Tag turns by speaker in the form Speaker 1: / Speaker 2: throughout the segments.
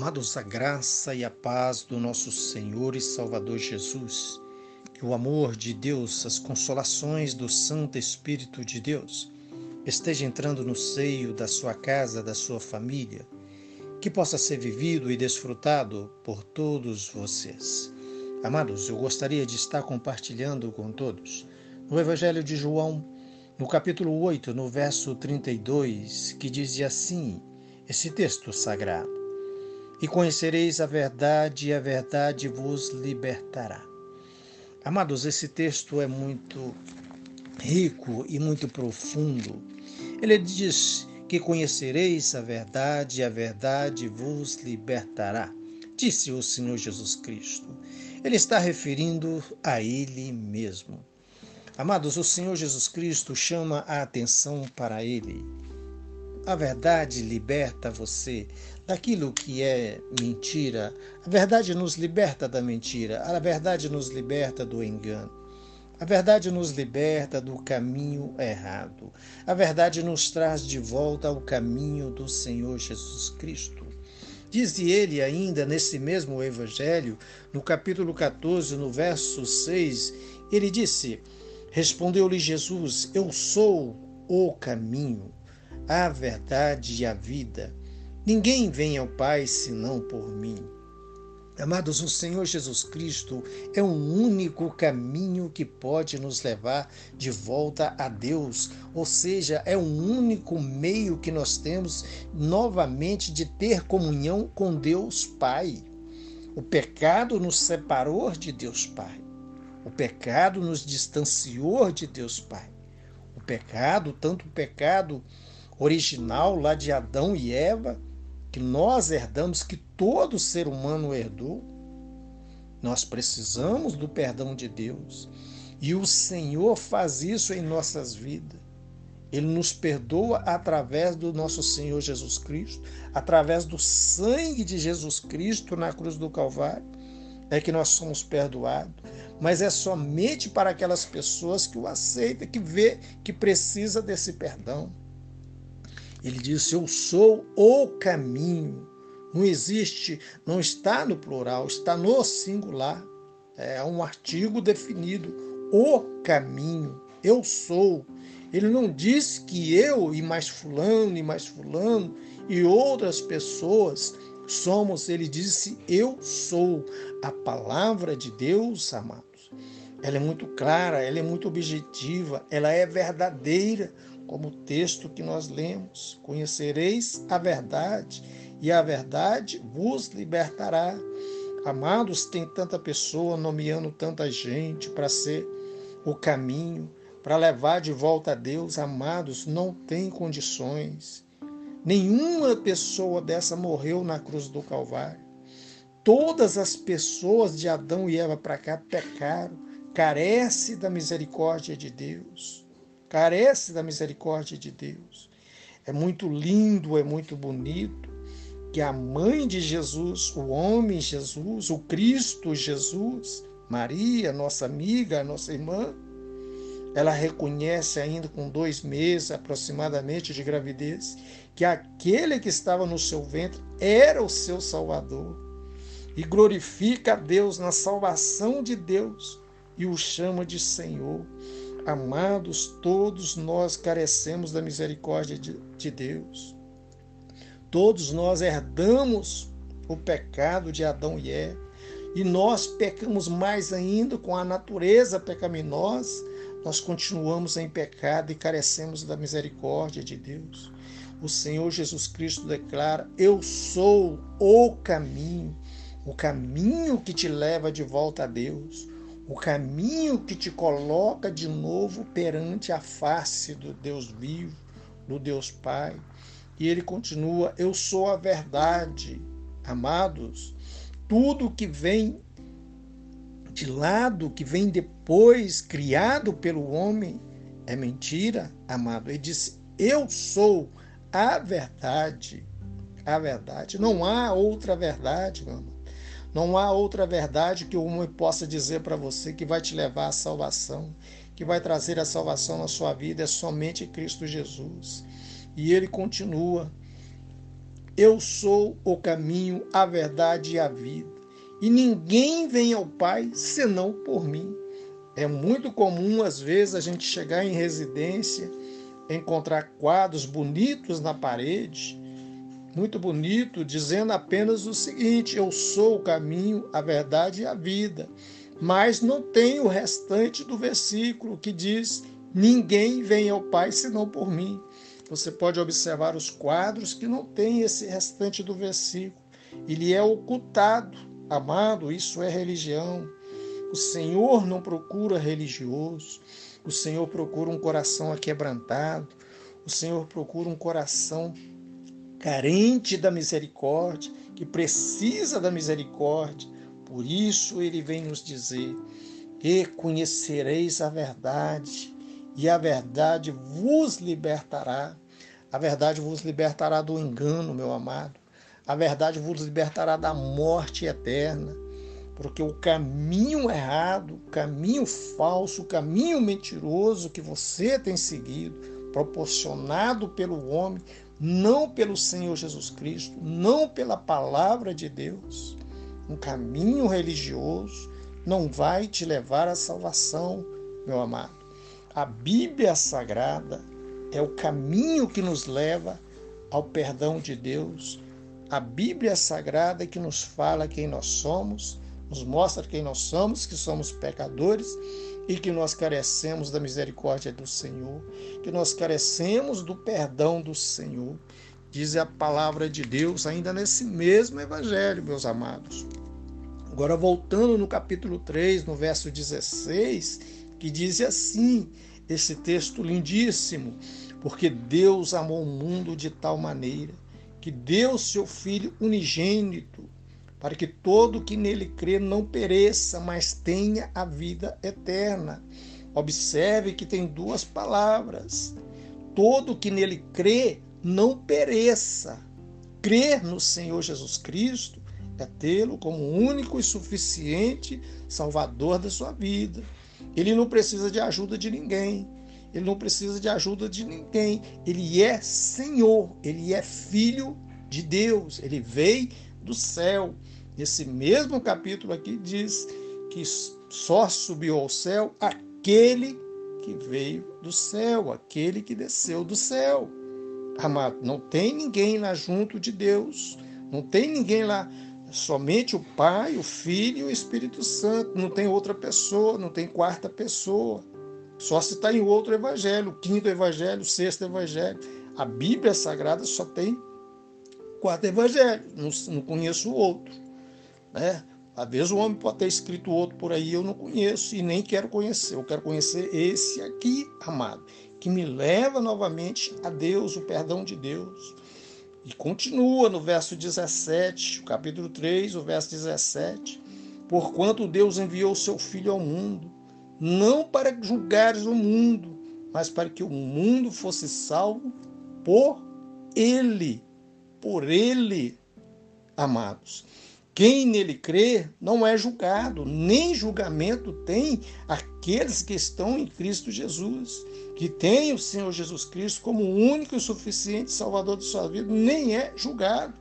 Speaker 1: Amados, a graça e a paz do nosso Senhor e Salvador Jesus, que o amor de Deus, as consolações do Santo Espírito de Deus, esteja entrando no seio da sua casa, da sua família, que possa ser vivido e desfrutado por todos vocês. Amados, eu gostaria de estar compartilhando com todos no Evangelho de João, no capítulo 8, no verso 32, que diz assim: esse texto sagrado e conhecereis a verdade, e a verdade vos libertará. Amados, esse texto é muito rico e muito profundo. Ele diz que conhecereis a verdade, e a verdade vos libertará, disse o Senhor Jesus Cristo. Ele está referindo a Ele mesmo. Amados, o Senhor Jesus Cristo chama a atenção para Ele. A verdade liberta você daquilo que é mentira. A verdade nos liberta da mentira. A verdade nos liberta do engano. A verdade nos liberta do caminho errado. A verdade nos traz de volta ao caminho do Senhor Jesus Cristo. Diz ele ainda nesse mesmo Evangelho, no capítulo 14, no verso 6, ele disse: Respondeu-lhe Jesus: Eu sou o caminho, a verdade e a vida. Ninguém vem ao Pai senão por mim. Amados, o Senhor Jesus Cristo é um único caminho que pode nos levar de volta a Deus, ou seja, é um único meio que nós temos novamente de ter comunhão com Deus Pai. O pecado nos separou de Deus Pai. O pecado nos distanciou de Deus Pai. O pecado, tanto o pecado original lá de Adão e Eva, que nós herdamos, que todo ser humano herdou, nós precisamos do perdão de Deus. E o Senhor faz isso em nossas vidas. Ele nos perdoa através do nosso Senhor Jesus Cristo, através do sangue de Jesus Cristo na cruz do Calvário, é que nós somos perdoados. Mas é somente para aquelas pessoas que o aceitam, que vê que precisa desse perdão. Ele disse: Eu sou o caminho. Não existe, não está no plural, está no singular. É um artigo definido. O caminho. Eu sou. Ele não disse que eu e mais fulano e mais fulano e outras pessoas somos. Ele disse: Eu sou. A palavra de Deus, amados, ela é muito clara, ela é muito objetiva, ela é verdadeira como o texto que nós lemos: Conhecereis a verdade, e a verdade vos libertará. Amados, tem tanta pessoa nomeando tanta gente para ser o caminho, para levar de volta a Deus. Amados, não tem condições. Nenhuma pessoa dessa morreu na cruz do Calvário. Todas as pessoas de Adão e Eva para cá pecaram, carece da misericórdia de Deus carece da misericórdia de Deus. É muito lindo, é muito bonito que a mãe de Jesus, o homem Jesus, o Cristo Jesus, Maria, nossa amiga, nossa irmã, ela reconhece ainda com dois meses aproximadamente de gravidez que aquele que estava no seu ventre era o seu Salvador e glorifica a Deus na salvação de Deus e o chama de Senhor. Amados, todos nós carecemos da misericórdia de, de Deus. Todos nós herdamos o pecado de Adão e Eva. E nós pecamos mais ainda com a natureza pecaminosa. Nós continuamos em pecado e carecemos da misericórdia de Deus. O Senhor Jesus Cristo declara: Eu sou o caminho, o caminho que te leva de volta a Deus o caminho que te coloca de novo perante a face do Deus vivo, do Deus Pai. E ele continua: Eu sou a verdade, amados. Tudo que vem de lado, que vem depois, criado pelo homem, é mentira, amado. Ele disse: Eu sou a verdade. A verdade. Não há outra verdade, meu amor. Não há outra verdade que o homem possa dizer para você que vai te levar à salvação, que vai trazer a salvação na sua vida, é somente Cristo Jesus. E ele continua. Eu sou o caminho, a verdade e a vida. E ninguém vem ao Pai senão por mim. É muito comum, às vezes, a gente chegar em residência, encontrar quadros bonitos na parede, muito bonito, dizendo apenas o seguinte: Eu sou o caminho, a verdade e a vida. Mas não tem o restante do versículo que diz: Ninguém vem ao Pai senão por mim. Você pode observar os quadros que não tem esse restante do versículo. Ele é ocultado. Amado, isso é religião. O Senhor não procura religioso. O Senhor procura um coração aquebrantado. O Senhor procura um coração carente da misericórdia, que precisa da misericórdia. Por isso ele vem nos dizer: E conhecereis a verdade, e a verdade vos libertará. A verdade vos libertará do engano, meu amado. A verdade vos libertará da morte eterna. Porque o caminho errado, o caminho falso, o caminho mentiroso que você tem seguido, proporcionado pelo homem, não pelo Senhor Jesus Cristo, não pela palavra de Deus, um caminho religioso não vai te levar à salvação, meu amado. A Bíblia Sagrada é o caminho que nos leva ao perdão de Deus. A Bíblia Sagrada é que nos fala quem nós somos, nos mostra quem nós somos, que somos pecadores e que nós carecemos da misericórdia do Senhor, que nós carecemos do perdão do Senhor. Diz a palavra de Deus ainda nesse mesmo evangelho, meus amados. Agora voltando no capítulo 3, no verso 16, que diz assim, esse texto lindíssimo, porque Deus amou o mundo de tal maneira que deu seu Filho unigênito, para que todo que nele crê não pereça, mas tenha a vida eterna. Observe que tem duas palavras. Todo que nele crê não pereça. Crer no Senhor Jesus Cristo é tê-lo como único e suficiente Salvador da sua vida. Ele não precisa de ajuda de ninguém. Ele não precisa de ajuda de ninguém. Ele é Senhor, ele é filho de Deus. Ele veio do céu. Nesse mesmo capítulo aqui diz que só subiu ao céu aquele que veio do céu, aquele que desceu do céu. Amado, não tem ninguém lá junto de Deus. Não tem ninguém lá somente o Pai, o Filho e o Espírito Santo. Não tem outra pessoa, não tem quarta pessoa. Só se está em outro evangelho, quinto evangelho, sexto evangelho. A Bíblia Sagrada só tem quatro evangelhos, não, não conheço outro. Né? Às vezes o homem pode ter escrito outro por aí, eu não conheço e nem quero conhecer. Eu quero conhecer esse aqui, amado, que me leva novamente a Deus, o perdão de Deus e continua no verso 17, capítulo 3, o verso 17. Porquanto Deus enviou o seu Filho ao mundo, não para julgares o mundo, mas para que o mundo fosse salvo por ele. Por ele, amados. Quem nele crê não é julgado, nem julgamento tem aqueles que estão em Cristo Jesus, que tem o Senhor Jesus Cristo como único e suficiente Salvador de sua vida, nem é julgado.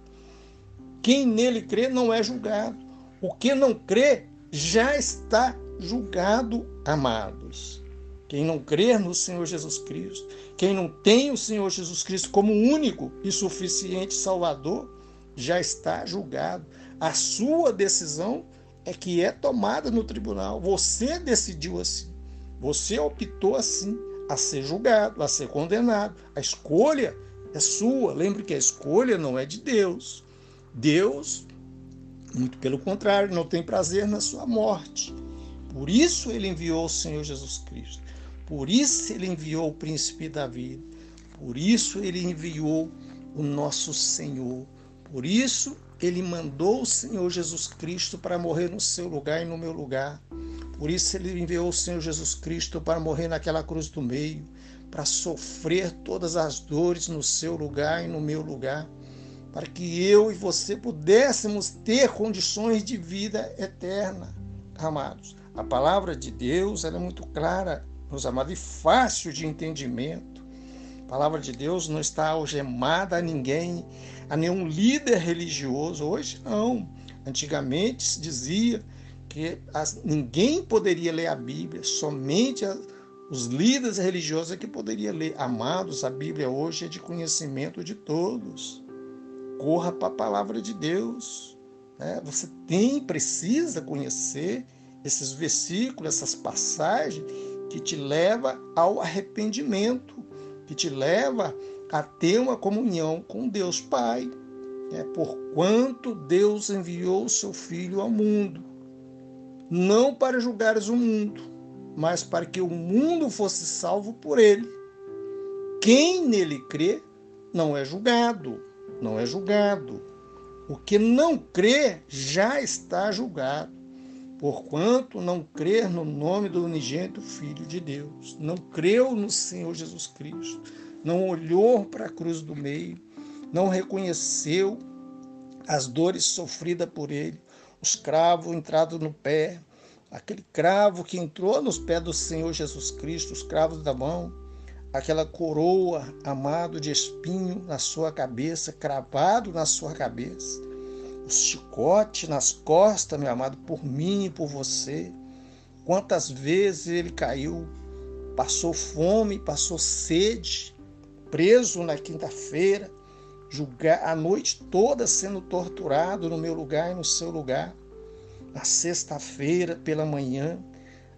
Speaker 1: Quem nele crê não é julgado. O que não crê já está julgado, amados. Quem não crê no Senhor Jesus Cristo, quem não tem o Senhor Jesus Cristo como único e suficiente Salvador, já está julgado. A sua decisão é que é tomada no tribunal. Você decidiu assim. Você optou assim a ser julgado, a ser condenado. A escolha é sua. Lembre que a escolha não é de Deus. Deus, muito pelo contrário, não tem prazer na sua morte. Por isso ele enviou o Senhor Jesus Cristo. Por isso ele enviou o príncipe Davi. Por isso ele enviou o nosso Senhor. Por isso ele mandou o Senhor Jesus Cristo para morrer no seu lugar e no meu lugar. Por isso ele enviou o Senhor Jesus Cristo para morrer naquela cruz do meio, para sofrer todas as dores no seu lugar e no meu lugar, para que eu e você pudéssemos ter condições de vida eterna, amados. A palavra de Deus é muito clara, meus amados, e fácil de entendimento. A palavra de Deus não está algemada a ninguém. a nenhum líder religioso. Hoje não. Antigamente se dizia que as, ninguém poderia ler a Bíblia, somente a, os líderes religiosos é que poderiam ler. Amados, a Bíblia hoje é de conhecimento de todos. Corra para a palavra de Deus. Né? Você tem, precisa conhecer esses versículos, essas passagens que te leva ao arrependimento, que te leva a ter uma comunhão com Deus Pai. É, porquanto Deus enviou o seu Filho ao mundo, não para julgares o mundo, mas para que o mundo fosse salvo por ele. Quem nele crê não é julgado, não é julgado. O que não crê já está julgado, porquanto não crer no nome do unigênito Filho de Deus, não creu no Senhor Jesus Cristo, não olhou para a cruz do meio, não reconheceu as dores sofridas por ele, os cravos entrados no pé, aquele cravo que entrou nos pés do Senhor Jesus Cristo, os cravos da mão, aquela coroa amado de espinho na sua cabeça, cravado na sua cabeça, chicote nas costas, meu amado, por mim e por você. Quantas vezes ele caiu, passou fome, passou sede, preso na quinta-feira, julgar a noite toda sendo torturado no meu lugar e no seu lugar. Na sexta-feira pela manhã,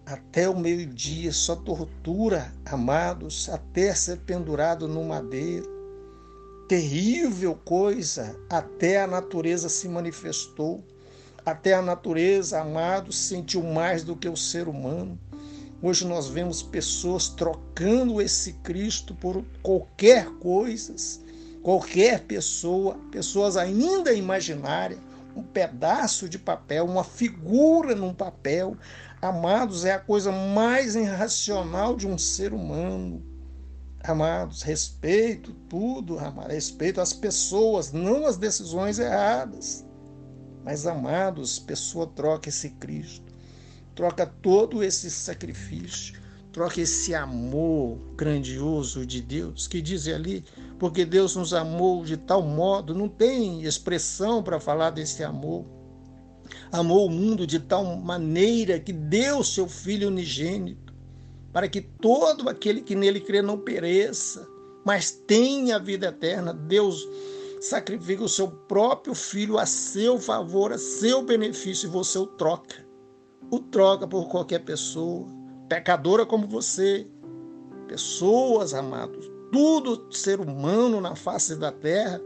Speaker 1: até o meio-dia, só tortura, amados, até ser pendurado no madeiro. Terrível coisa, até a natureza se manifestou, até a natureza, amados, sentiu mais do que o ser humano. Hoje nós vemos pessoas trocando esse Cristo por qualquer coisa, qualquer pessoa, pessoas ainda imaginárias, um pedaço de papel, uma figura num papel. Amados, é a coisa mais irracional de um ser humano. Amados, respeito tudo, amados, respeito às pessoas, não às decisões erradas. Mas, amados, pessoa troca esse Cristo troca todo esse sacrifício, troca esse amor grandioso de Deus, que diz ali, porque Deus nos amou de tal modo, não tem expressão para falar desse amor. Amou o mundo de tal maneira que deu seu Filho unigênito, para que todo aquele que nele crê não pereça, mas tenha a vida eterna. Deus sacrifica o seu próprio filho a seu favor, a seu benefício, e você o troca o troca por qualquer pessoa, pecadora como você. Pessoas, amados, tudo ser humano na face da terra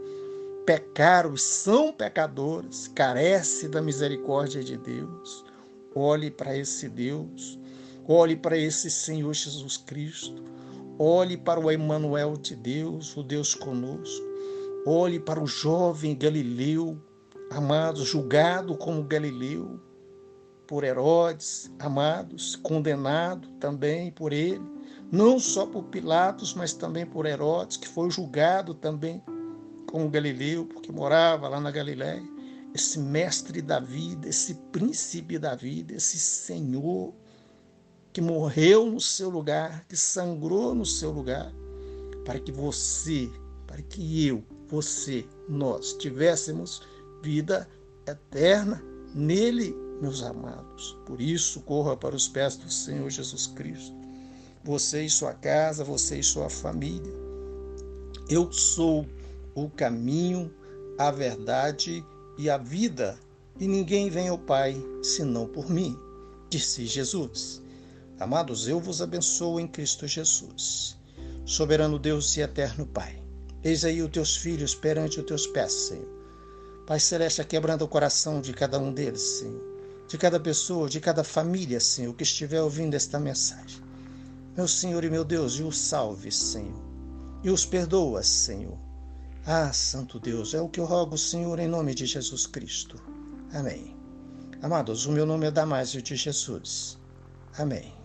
Speaker 1: pecaram são pecadores, carece da misericórdia de Deus. Olhe para esse Deus, olhe para esse Senhor Jesus Cristo, olhe para o Emmanuel de Deus, o Deus conosco. Olhe para o jovem Galileu, amado, julgado como Galileu, por Herodes, amados, condenado também por ele, não só por Pilatos, mas também por Herodes, que foi julgado também como Galileu, porque morava lá na Galiléia. Esse mestre da vida, esse príncipe da vida, esse Senhor que morreu no seu lugar, que sangrou no seu lugar, para que você, para que eu, você, nós tivéssemos vida eterna nele meus amados. Por isso, corra para os pés do Senhor Jesus Cristo. Você e sua casa, você e sua família. Eu sou o caminho, a verdade e a vida, e ninguém vem ao Pai senão por mim, disse Jesus. Amados, eu vos abençoo em Cristo Jesus. Soberano Deus e eterno Pai, eis aí os teus filhos perante os teus pés, Senhor. Pai Celeste, quebrando o coração de cada um deles, Senhor de cada pessoa, de cada família, Senhor, que estiver ouvindo esta mensagem. Meu Senhor e meu Deus, e os salve, Senhor, e os perdoa, Senhor. Ah, Santo Deus, é o que eu rogo, Senhor, em nome de Jesus Cristo. Amém. Amados, o meu nome é Damásio de Jesus. Amém.